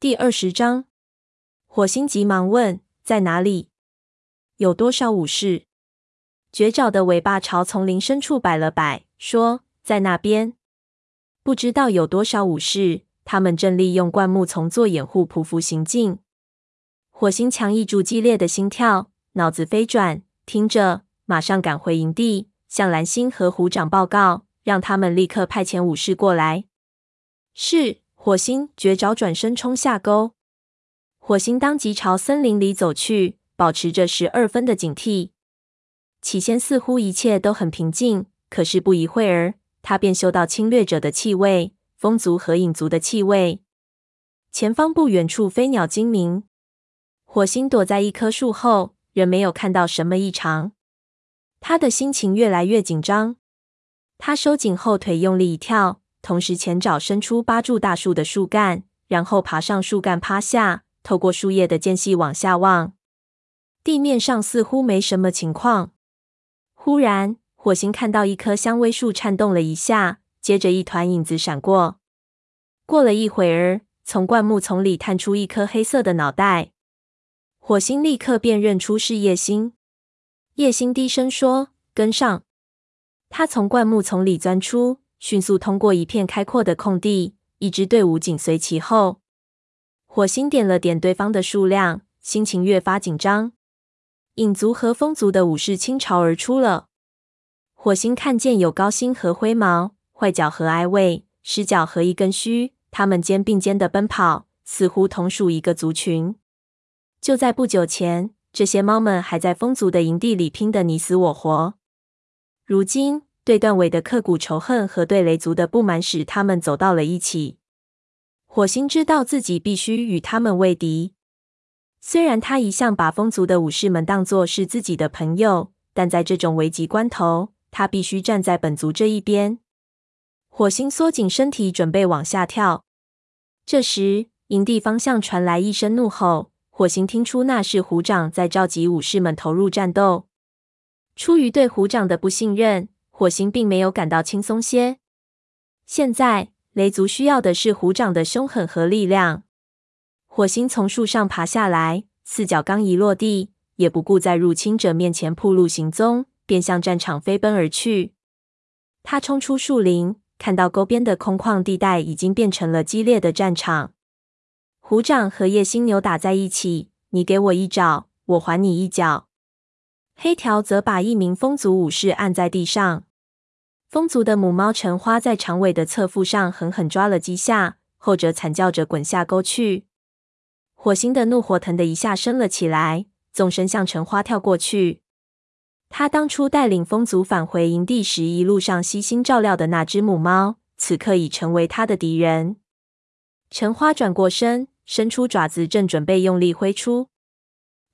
第二十章，火星急忙问：“在哪里？有多少武士？”绝爪的尾巴朝丛林深处摆了摆，说：“在那边。不知道有多少武士，他们正利用灌木丛做掩护，匍匐行进。”火星强抑住激烈的心跳，脑子飞转，听着，马上赶回营地，向蓝星和虎掌报告，让他们立刻派遣武士过来。是。火星绝爪转身冲下沟，火星当即朝森林里走去，保持着十二分的警惕。起先似乎一切都很平静，可是不一会儿，他便嗅到侵略者的气味，风族和影族的气味。前方不远处飞鸟惊鸣，火星躲在一棵树后，仍没有看到什么异常。他的心情越来越紧张，他收紧后腿，用力一跳。同时，前爪伸出，扒住大树的树干，然后爬上树干，趴下，透过树叶的间隙往下望。地面上似乎没什么情况。忽然，火星看到一棵香薇树颤动了一下，接着一团影子闪过。过了一会儿，从灌木丛里探出一颗黑色的脑袋。火星立刻辨认出是叶星。叶星低声说：“跟上。”他从灌木丛里钻出。迅速通过一片开阔的空地，一支队伍紧随其后。火星点了点对方的数量，心情越发紧张。影族和风族的武士倾巢而出了。火星看见有高星和灰毛、坏脚和矮尾、狮角和一根须，他们肩并肩的奔跑，似乎同属一个族群。就在不久前，这些猫们还在风族的营地里拼得你死我活。如今，对断尾的刻骨仇恨和对雷族的不满使他们走到了一起。火星知道自己必须与他们为敌。虽然他一向把风族的武士们当作是自己的朋友，但在这种危急关头，他必须站在本族这一边。火星缩紧身体，准备往下跳。这时，营地方向传来一声怒吼。火星听出那是虎掌在召集武士们投入战斗。出于对虎掌的不信任。火星并没有感到轻松些。现在，雷族需要的是虎掌的凶狠和力量。火星从树上爬下来，四脚刚一落地，也不顾在入侵者面前暴露行踪，便向战场飞奔而去。他冲出树林，看到沟边的空旷地带已经变成了激烈的战场。虎掌和叶星扭打在一起，你给我一爪，我还你一脚。黑条则把一名风族武士按在地上。风族的母猫橙花在长尾的侧腹上狠狠抓了几下，后者惨叫着滚下沟去。火星的怒火腾的一下升了起来，纵身向橙花跳过去。他当初带领风族返回营地时，一路上悉心照料的那只母猫，此刻已成为他的敌人。橙花转过身，伸出爪子，正准备用力挥出。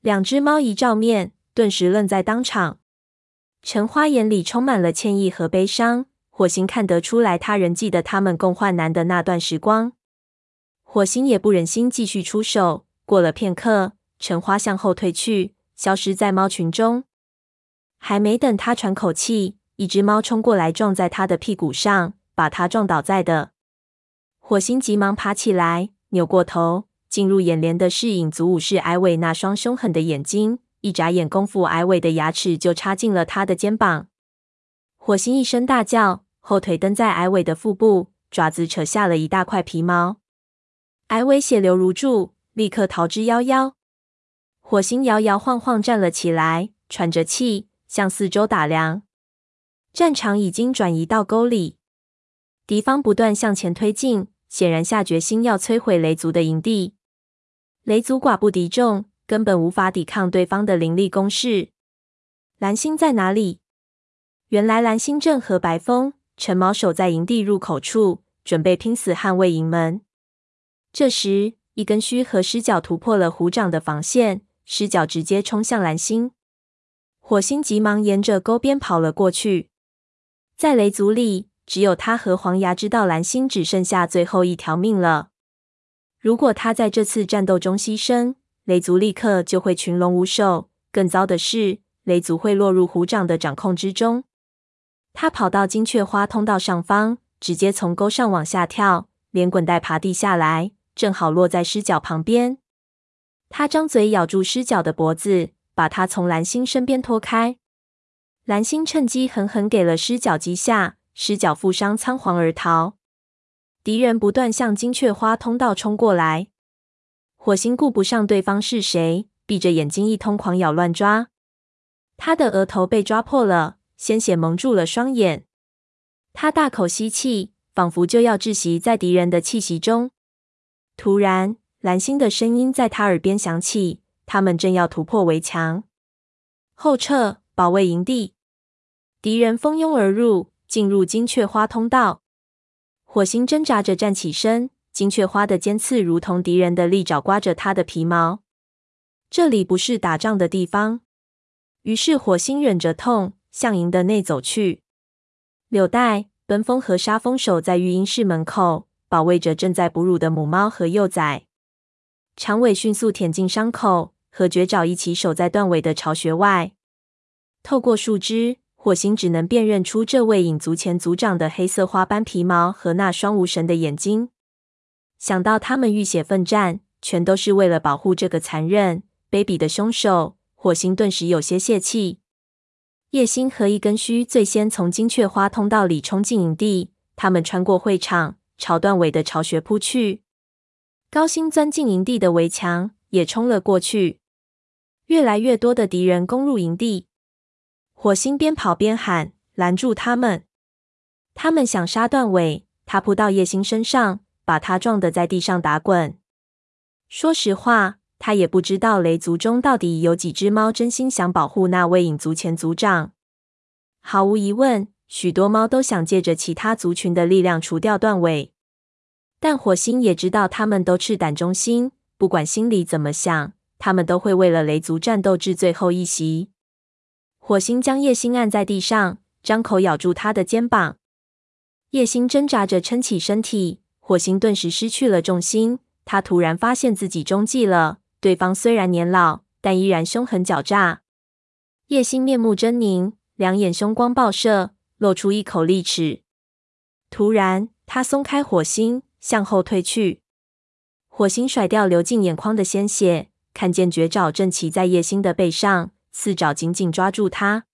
两只猫一照面，顿时愣在当场。橙花眼里充满了歉意和悲伤，火星看得出来，他仍记得他们共患难的那段时光。火星也不忍心继续出手。过了片刻，橙花向后退去，消失在猫群中。还没等他喘口气，一只猫冲过来，撞在他的屁股上，把他撞倒在地。火星急忙爬起来，扭过头，进入眼帘的是影族武士矮尾那双凶狠的眼睛。一眨眼功夫，矮尾的牙齿就插进了他的肩膀。火星一声大叫，后腿蹬在矮尾的腹部，爪子扯下了一大块皮毛。矮尾血流如注，立刻逃之夭夭。火星摇摇晃晃站了起来，喘着气向四周打量。战场已经转移到沟里，敌方不断向前推进，显然下决心要摧毁雷族的营地。雷族寡不敌众。根本无法抵抗对方的凌厉攻势。蓝星在哪里？原来蓝星正和白风、陈毛守在营地入口处，准备拼死捍卫营门。这时，一根须和狮角突破了虎掌的防线，狮角直接冲向蓝星。火星急忙沿着沟边跑了过去。在雷族里，只有他和黄牙知道蓝星只剩下最后一条命了。如果他在这次战斗中牺牲，雷族立刻就会群龙无首，更糟的是，雷族会落入虎掌的掌控之中。他跑到金雀花通道上方，直接从沟上往下跳，连滚带爬地下来，正好落在狮角旁边。他张嘴咬住狮角的脖子，把他从蓝星身边拖开。蓝星趁机狠狠给了狮角几下，狮角负伤仓皇而逃。敌人不断向金雀花通道冲过来，火星顾不上对方是谁，闭着眼睛一通狂咬乱抓。他的额头被抓破了，鲜血蒙住了双眼。他大口吸气，仿佛就要窒息在敌人的气息中。突然，蓝星的声音在他耳边响起：“他们正要突破围墙，后撤，保卫营地。”敌人蜂拥而入，进入金雀花通道。火星挣扎着站起身，金雀花的尖刺如同敌人的利爪，刮着他的皮毛。这里不是打仗的地方。于是，火星忍着痛向营的内走去。柳带、奔风和沙风守在育婴室门口，保卫着正在哺乳的母猫和幼崽。长尾迅速舔进伤口，和绝爪一起守在断尾的巢穴外。透过树枝，火星只能辨认出这位影族前族长的黑色花斑皮毛和那双无神的眼睛。想到他们浴血奋战，全都是为了保护这个残忍、卑鄙的凶手，火星顿时有些泄气。叶星和一根须最先从金雀花通道里冲进营地，他们穿过会场，朝断尾的巢穴扑去。高星钻进营地的围墙，也冲了过去。越来越多的敌人攻入营地，火星边跑边喊：“拦住他们！”他们想杀断尾，他扑到叶星身上，把他撞得在地上打滚。说实话，他也不知道雷族中到底有几只猫真心想保护那位影族前族长。毫无疑问，许多猫都想借着其他族群的力量除掉断尾。但火星也知道，他们都赤胆忠心，不管心里怎么想，他们都会为了雷族战斗至最后一息。火星将叶星按在地上，张口咬住他的肩膀。叶星挣扎着撑起身体，火星顿时失去了重心。他突然发现自己中计了，对方虽然年老，但依然凶狠狡诈。叶星面目狰狞，两眼凶光爆射，露出一口利齿。突然，他松开火星。向后退去，火星甩掉流进眼眶的鲜血，看见绝爪正骑在叶星的背上，四爪紧紧抓住他。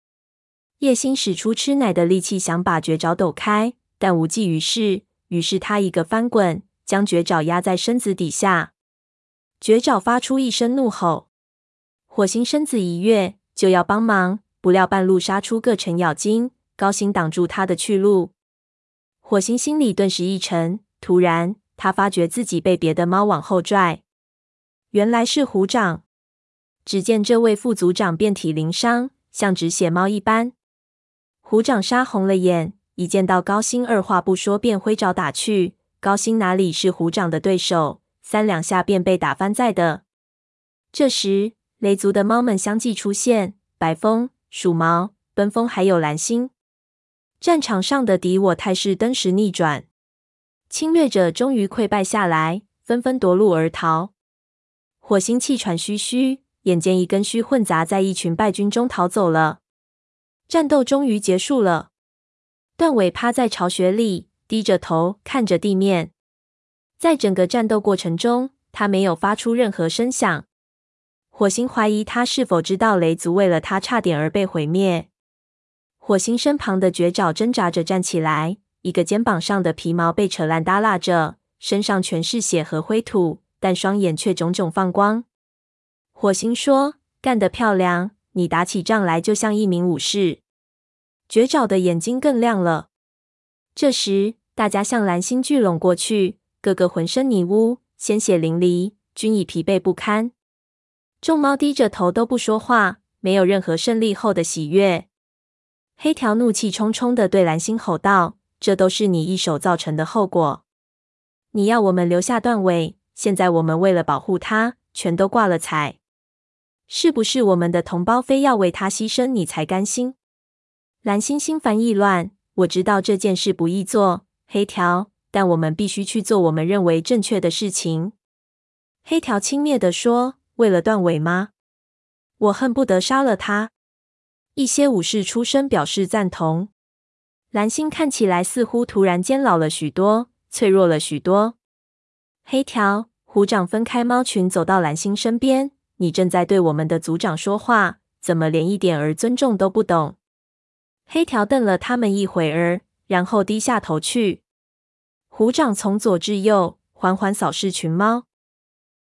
叶星使出吃奶的力气想把绝爪抖开，但无济于事。于是他一个翻滚，将绝爪压在身子底下。绝爪发出一声怒吼，火星身子一跃，就要帮忙，不料半路杀出个程咬金，高星挡住他的去路。火星心里顿时一沉。突然，他发觉自己被别的猫往后拽，原来是虎掌。只见这位副族长遍体鳞伤，像只血猫一般。虎掌杀红了眼，一见到高星，二话不说便挥爪打去。高星哪里是虎掌的对手，三两下便被打翻在地。这时，雷族的猫们相继出现：白风、鼠毛、奔风，还有蓝星。战场上的敌我态势登时逆转。侵略者终于溃败下来，纷纷夺路而逃。火星气喘吁吁，眼见一根须混杂在一群败军中逃走了。战斗终于结束了。断尾趴在巢穴里，低着头看着地面。在整个战斗过程中，他没有发出任何声响。火星怀疑他是否知道雷族为了他差点而被毁灭。火星身旁的绝爪挣扎着站起来。一个肩膀上的皮毛被扯烂耷拉着，身上全是血和灰土，但双眼却炯炯放光。火星说：“干得漂亮！你打起仗来就像一名武士。”绝爪的眼睛更亮了。这时，大家向蓝星聚拢过去，个个浑身泥污，鲜血淋漓，均已疲惫不堪。众猫低着头都不说话，没有任何胜利后的喜悦。黑条怒气冲冲地对蓝星吼道。这都是你一手造成的后果。你要我们留下断尾，现在我们为了保护它，全都挂了彩。是不是我们的同胞非要为他牺牲，你才甘心？蓝星心烦意乱。我知道这件事不易做，黑条，但我们必须去做我们认为正确的事情。黑条轻蔑地说：“为了断尾吗？我恨不得杀了他。”一些武士出声表示赞同。蓝星看起来似乎突然间老了许多，脆弱了许多。黑条，虎掌分开猫群，走到蓝星身边。你正在对我们的族长说话，怎么连一点儿尊重都不懂？黑条瞪了他们一会儿，然后低下头去。虎掌从左至右缓缓扫视群猫。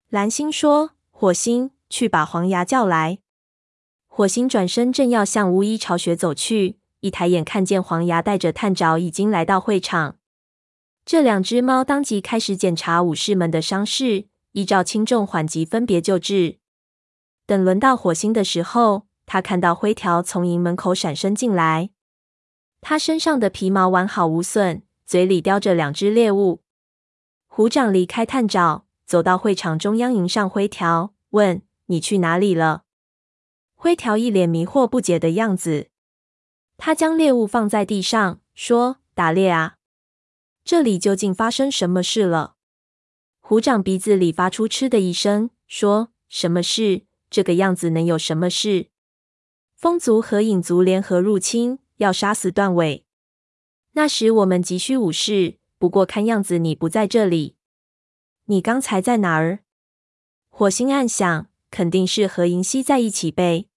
蓝星说：“火星，去把黄牙叫来。”火星转身正要向巫医巢穴走去，一抬眼看见黄牙带着探爪已经来到会场。这两只猫当即开始检查武士们的伤势，依照轻重缓急分别救治。等轮到火星的时候，他看到灰条从营门口闪身进来，他身上的皮毛完好无损，嘴里叼着两只猎物。虎掌离开探爪，走到会场中央，迎上灰条，问：“你去哪里了？”灰条一脸迷惑不解的样子。他将猎物放在地上，说：“打猎啊。”这里究竟发生什么事了？虎掌鼻子里发出嗤的一声，说：“什么事？这个样子能有什么事？风族和影族联合入侵，要杀死段尾。那时我们急需武士，不过看样子你不在这里。你刚才在哪儿？”火星暗想，肯定是和银溪在一起呗。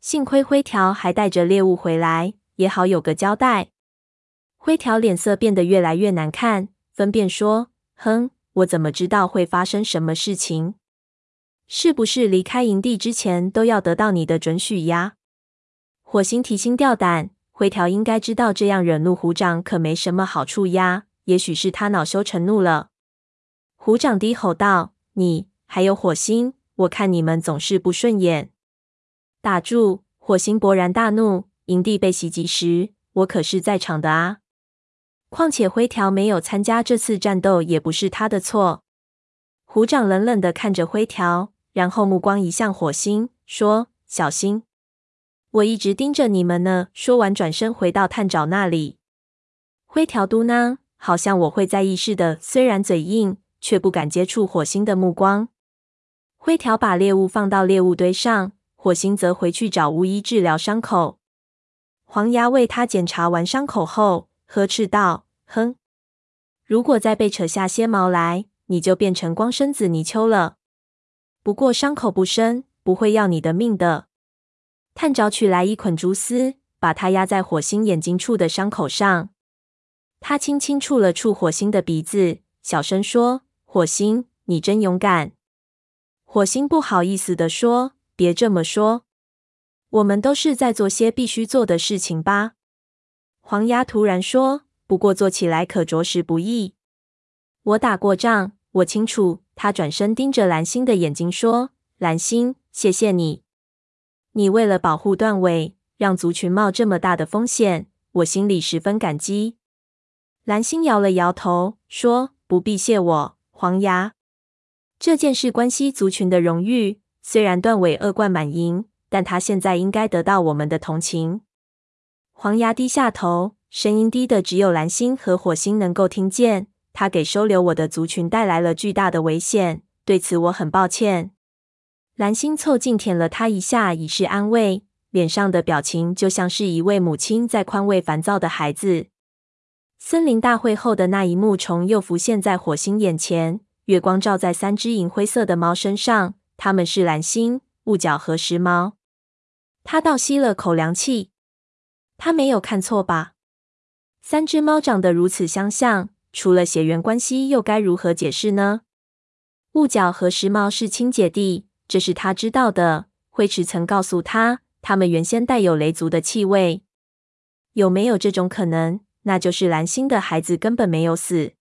幸亏灰条还带着猎物回来，也好有个交代。灰条脸色变得越来越难看，分辨说：“哼，我怎么知道会发生什么事情？是不是离开营地之前都要得到你的准许呀？”火星提心吊胆，灰条应该知道这样惹怒虎掌可没什么好处呀。也许是他恼羞成怒了。虎掌低吼道：“你还有火星，我看你们总是不顺眼。”打住！火星勃然大怒：“营地被袭击时，我可是在场的啊！”况且灰条没有参加这次战斗，也不是他的错。虎掌冷冷的看着灰条，然后目光移向火星，说：“小心，我一直盯着你们呢。”说完，转身回到探爪那里。灰条嘟囔：“好像我会在意似的。”虽然嘴硬，却不敢接触火星的目光。灰条把猎物放到猎物堆上，火星则回去找巫医治疗伤口。黄牙为他检查完伤口后，呵斥道。哼！如果再被扯下些毛来，你就变成光身子泥鳅了。不过伤口不深，不会要你的命的。探爪取来一捆蛛丝，把它压在火星眼睛处的伤口上。他轻轻触了触火星的鼻子，小声说：“火星，你真勇敢。”火星不好意思地说：“别这么说，我们都是在做些必须做的事情吧。”黄牙突然说。不过做起来可着实不易。我打过仗，我清楚。他转身盯着蓝星的眼睛说：“蓝星，谢谢你，你为了保护断尾，让族群冒这么大的风险，我心里十分感激。”蓝星摇了摇头，说：“不必谢我，黄牙。这件事关系族群的荣誉。虽然断尾恶贯满盈，但他现在应该得到我们的同情。”黄牙低下头。声音低的只有蓝星和火星能够听见。他给收留我的族群带来了巨大的危险，对此我很抱歉。蓝星凑近舔了他一下，以示安慰，脸上的表情就像是一位母亲在宽慰烦躁的孩子。森林大会后的那一幕重又浮现在火星眼前，月光照在三只银灰色的猫身上，它们是蓝星、雾角和时髦。他倒吸了口凉气，他没有看错吧？三只猫长得如此相像，除了血缘关系，又该如何解释呢？雾角和时髦是亲姐弟，这是他知道的。灰池曾告诉他，他们原先带有雷族的气味。有没有这种可能？那就是蓝星的孩子根本没有死。